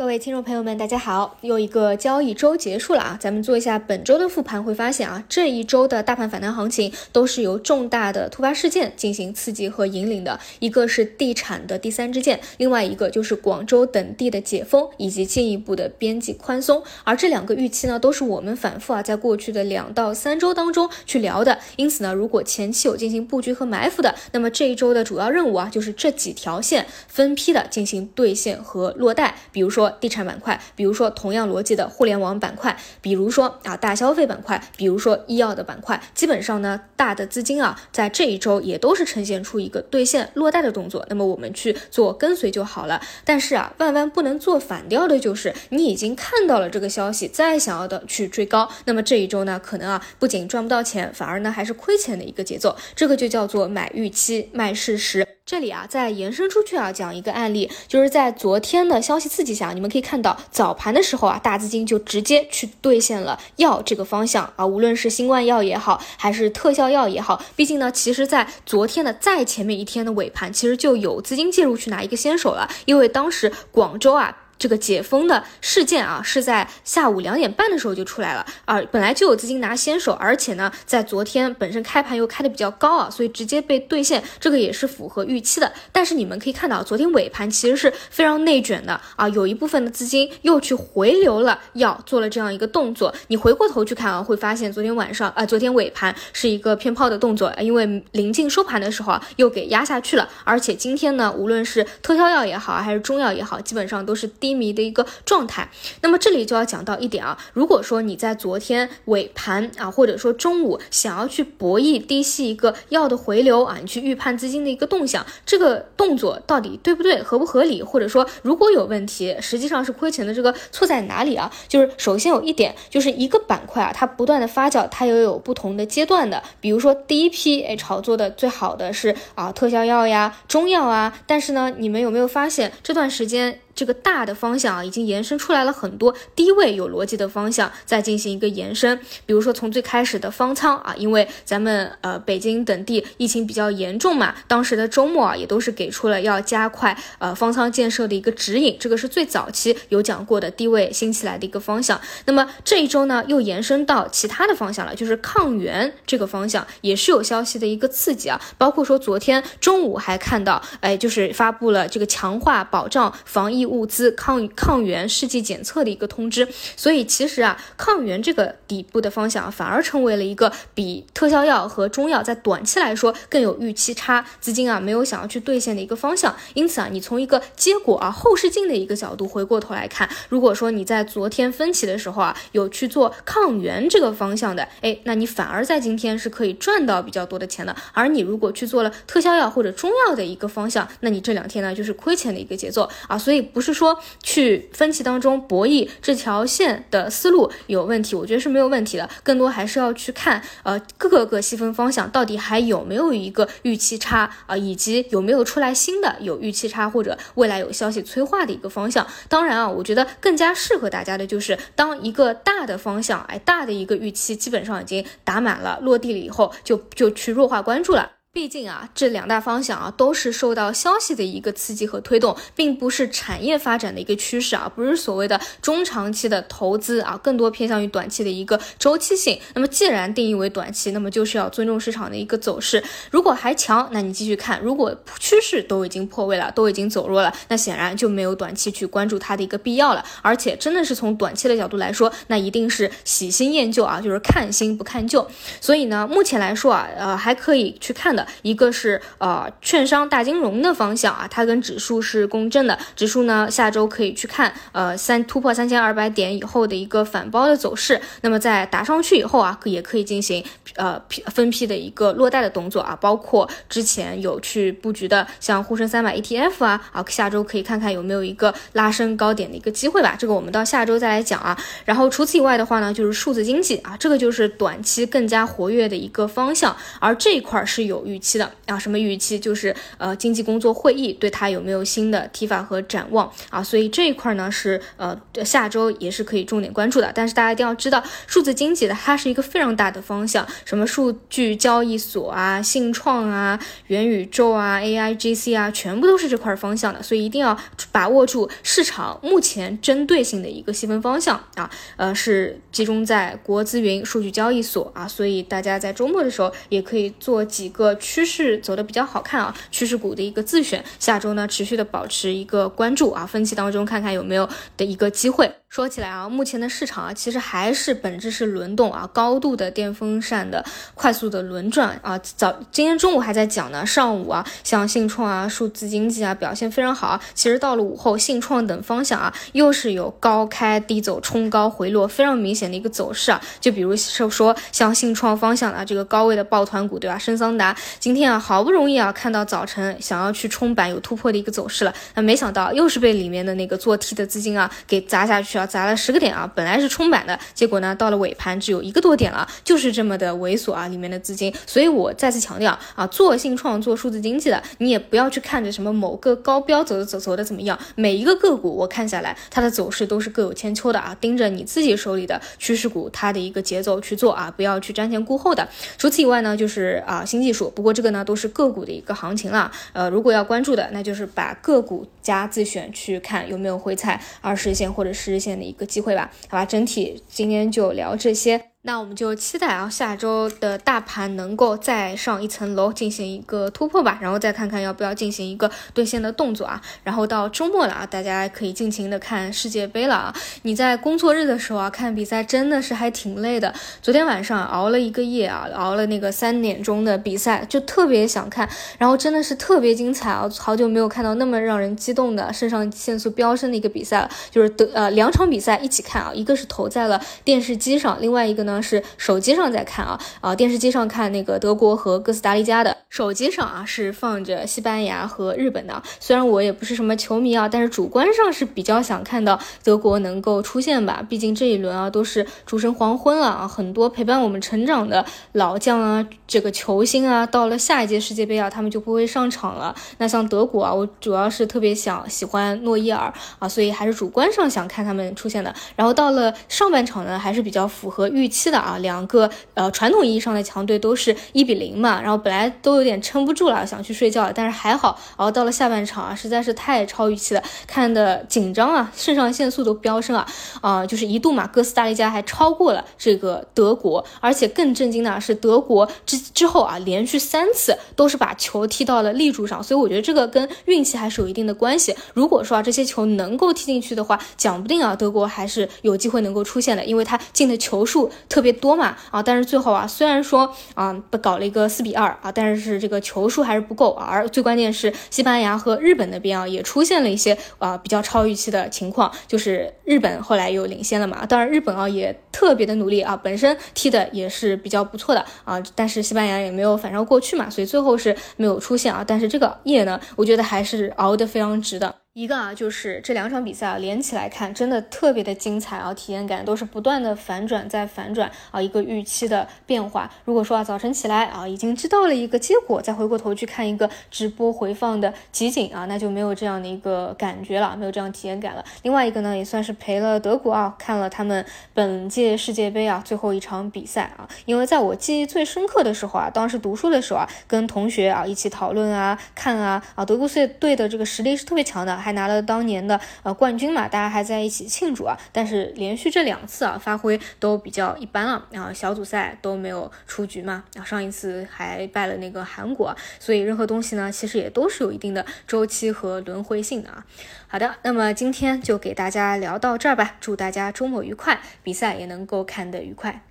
各位听众朋友们，大家好！又一个交易周结束了啊，咱们做一下本周的复盘，会发现啊，这一周的大盘反弹行情都是由重大的突发事件进行刺激和引领的，一个是地产的第三支箭，另外一个就是广州等地的解封以及进一步的边际宽松，而这两个预期呢，都是我们反复啊在过去的两到三周当中去聊的，因此呢，如果前期有进行布局和埋伏的，那么这一周的主要任务啊，就是这几条线分批的进行兑现和落袋，比如说。地产板块，比如说同样逻辑的互联网板块，比如说啊大消费板块，比如说医药的板块，基本上呢大的资金啊在这一周也都是呈现出一个兑现落袋的动作，那么我们去做跟随就好了。但是啊万万不能做反调的就是你已经看到了这个消息，再想要的去追高，那么这一周呢可能啊不仅赚不到钱，反而呢还是亏钱的一个节奏，这个就叫做买预期卖事实。这里啊，再延伸出去啊，讲一个案例，就是在昨天的消息刺激下，你们可以看到早盘的时候啊，大资金就直接去兑现了药这个方向啊，无论是新冠药也好，还是特效药也好，毕竟呢，其实在昨天的再前面一天的尾盘，其实就有资金介入去拿一个先手了，因为当时广州啊。这个解封的事件啊，是在下午两点半的时候就出来了啊，本来就有资金拿先手，而且呢，在昨天本身开盘又开的比较高啊，所以直接被兑现，这个也是符合预期的。但是你们可以看到，昨天尾盘其实是非常内卷的啊，有一部分的资金又去回流了，要做了这样一个动作。你回过头去看啊，会发现昨天晚上啊，昨天尾盘是一个偏抛的动作，因为临近收盘的时候啊，又给压下去了。而且今天呢，无论是特效药也好，还是中药也好，基本上都是低。低迷的一个状态，那么这里就要讲到一点啊，如果说你在昨天尾盘啊，或者说中午想要去博弈低吸一个药的回流啊，你去预判资金的一个动向，这个动作到底对不对，合不合理，或者说如果有问题，实际上是亏钱的，这个错在哪里啊？就是首先有一点，就是一个板块啊，它不断的发酵，它也有不同的阶段的，比如说第一批哎炒作的最好的是啊特效药呀、中药啊，但是呢，你们有没有发现这段时间？这个大的方向啊，已经延伸出来了很多低位有逻辑的方向，再进行一个延伸。比如说从最开始的方舱啊，因为咱们呃北京等地疫情比较严重嘛，当时的周末啊也都是给出了要加快呃方舱建设的一个指引，这个是最早期有讲过的低位新起来的一个方向。那么这一周呢，又延伸到其他的方向了，就是抗原这个方向也是有消息的一个刺激啊，包括说昨天中午还看到，哎，就是发布了这个强化保障防疫。物资抗抗原试剂检测的一个通知，所以其实啊，抗原这个底部的方向，反而成为了一个比特效药和中药在短期来说更有预期差，资金啊没有想要去兑现的一个方向。因此啊，你从一个结果啊后视镜的一个角度回过头来看，如果说你在昨天分歧的时候啊有去做抗原这个方向的，哎，那你反而在今天是可以赚到比较多的钱的。而你如果去做了特效药或者中药的一个方向，那你这两天呢就是亏钱的一个节奏啊，所以。不是说去分歧当中博弈这条线的思路有问题，我觉得是没有问题的。更多还是要去看，呃，各个细分方向到底还有没有一个预期差啊，以及有没有出来新的有预期差或者未来有消息催化的一个方向。当然啊，我觉得更加适合大家的就是当一个大的方向，哎，大的一个预期基本上已经打满了，落地了以后，就就去弱化关注了。毕竟啊，这两大方向啊都是受到消息的一个刺激和推动，并不是产业发展的一个趋势啊，不是所谓的中长期的投资啊，更多偏向于短期的一个周期性。那么既然定义为短期，那么就是要尊重市场的一个走势。如果还强，那你继续看；如果趋势都已经破位了，都已经走弱了，那显然就没有短期去关注它的一个必要了。而且真的是从短期的角度来说，那一定是喜新厌旧啊，就是看新不看旧。所以呢，目前来说啊，呃，还可以去看的一个是呃券商大金融的方向啊，它跟指数是共振的，指数呢下周可以去看呃三突破三千二百点以后的一个反包的走势，那么在打上去以后啊，也可以进行呃分批的一个落袋的动作啊，包括之前有去布局的像沪深三百 ETF 啊啊，下周可以看看有没有一个拉升高点的一个机会吧，这个我们到下周再来讲啊。然后除此以外的话呢，就是数字经济啊，这个就是短期更加活跃的一个方向，而这一块是有。预期的啊。什么预期？就是呃经济工作会议对它有没有新的提法和展望啊。所以这一块呢是呃下周也是可以重点关注的。但是大家一定要知道，数字经济的它是一个非常大的方向，什么数据交易所啊、信创啊、元宇宙啊、AIGC 啊，全部都是这块方向的。所以一定要把握住市场目前针对性的一个细分方向啊，呃是集中在国资云、数据交易所啊。所以大家在周末的时候也可以做几个趋势走的比较好看啊趋势股的一个自选，下周呢持续的保持一个关注啊，分析当中看看有没有的一个机会。说起来啊，目前的市场啊，其实还是本质是轮动啊，高度的电风扇的快速的轮转啊。早今天中午还在讲呢，上午啊，像信创啊、数字经济啊表现非常好啊。其实到了午后，信创等方向啊，又是有高开低走、冲高回落非常明显的一个走势啊。就比如说说像信创方向的这个高位的抱团股，对吧？深桑达今天啊，好不容易啊，看到早晨想要去冲板有突破的一个走势了，那没想到又是被里面的那个做 T 的资金啊给砸下去。砸了十个点啊，本来是冲板的，结果呢，到了尾盘只有一个多点了，就是这么的猥琐啊，里面的资金。所以我再次强调啊，做性创、做数字经济的，你也不要去看着什么某个高标走的走走的怎么样，每一个个股我看下来，它的走势都是各有千秋的啊，盯着你自己手里的趋势股，它的一个节奏去做啊，不要去瞻前顾后的。除此以外呢，就是啊新技术，不过这个呢都是个股的一个行情了。呃，如果要关注的，那就是把个股加自选去看有没有回踩二十日线或者十日线。的一个机会吧，好吧，整体今天就聊这些。那我们就期待啊，下周的大盘能够再上一层楼，进行一个突破吧，然后再看看要不要进行一个兑现的动作啊。然后到周末了啊，大家可以尽情的看世界杯了啊。你在工作日的时候啊，看比赛真的是还挺累的。昨天晚上熬了一个夜啊，熬了那个三点钟的比赛，就特别想看，然后真的是特别精彩啊！好久没有看到那么让人激动的肾上腺素飙升的一个比赛了，就是得呃两场比赛一起看啊，一个是投在了电视机上，另外一个呢。呢是手机上在看啊啊，电视机上看那个德国和哥斯达黎加的，手机上啊是放着西班牙和日本的。虽然我也不是什么球迷啊，但是主观上是比较想看到德国能够出现吧。毕竟这一轮啊都是诸神黄昏了啊，很多陪伴我们成长的老将啊，这个球星啊，到了下一届世界杯啊，他们就不会上场了。那像德国啊，我主要是特别想喜欢诺伊尔啊，所以还是主观上想看他们出现的。然后到了上半场呢，还是比较符合预期。期的啊，两个呃传统意义上的强队都是一比零嘛，然后本来都有点撑不住了，想去睡觉了，但是还好熬到了下半场啊，实在是太超预期了，看的紧张啊，肾上腺素都飙升啊啊，就是一度嘛，哥斯达黎加还超过了这个德国，而且更震惊的是德国之之后啊，连续三次都是把球踢到了立柱上，所以我觉得这个跟运气还是有一定的关系。如果说啊这些球能够踢进去的话，讲不定啊德国还是有机会能够出现的，因为他进的球数。特别多嘛啊，但是最后啊，虽然说啊搞了一个四比二啊，但是是这个球数还是不够啊，而最关键是西班牙和日本那边啊也出现了一些啊比较超预期的情况，就是日本后来又领先了嘛，当然日本啊也特别的努力啊，本身踢的也是比较不错的啊，但是西班牙也没有反超过去嘛，所以最后是没有出现啊，但是这个夜呢，我觉得还是熬得非常值的。一个啊，就是这两场比赛啊，连起来看，真的特别的精彩啊，体验感都是不断的反转再反转啊，一个预期的变化。如果说啊，早晨起来啊，已经知道了一个结果，再回过头去看一个直播回放的集锦啊，那就没有这样的一个感觉了，没有这样体验感了。另外一个呢，也算是陪了德国啊，看了他们本届世界杯啊最后一场比赛啊，因为在我记忆最深刻的时候啊，当时读书的时候啊，跟同学啊一起讨论啊，看啊啊，德国队队的这个实力是特别强的。还拿了当年的呃冠军嘛，大家还在一起庆祝啊。但是连续这两次啊，发挥都比较一般了。然后小组赛都没有出局嘛。然后上一次还败了那个韩国，所以任何东西呢，其实也都是有一定的周期和轮回性的啊。好的，那么今天就给大家聊到这儿吧。祝大家周末愉快，比赛也能够看得愉快。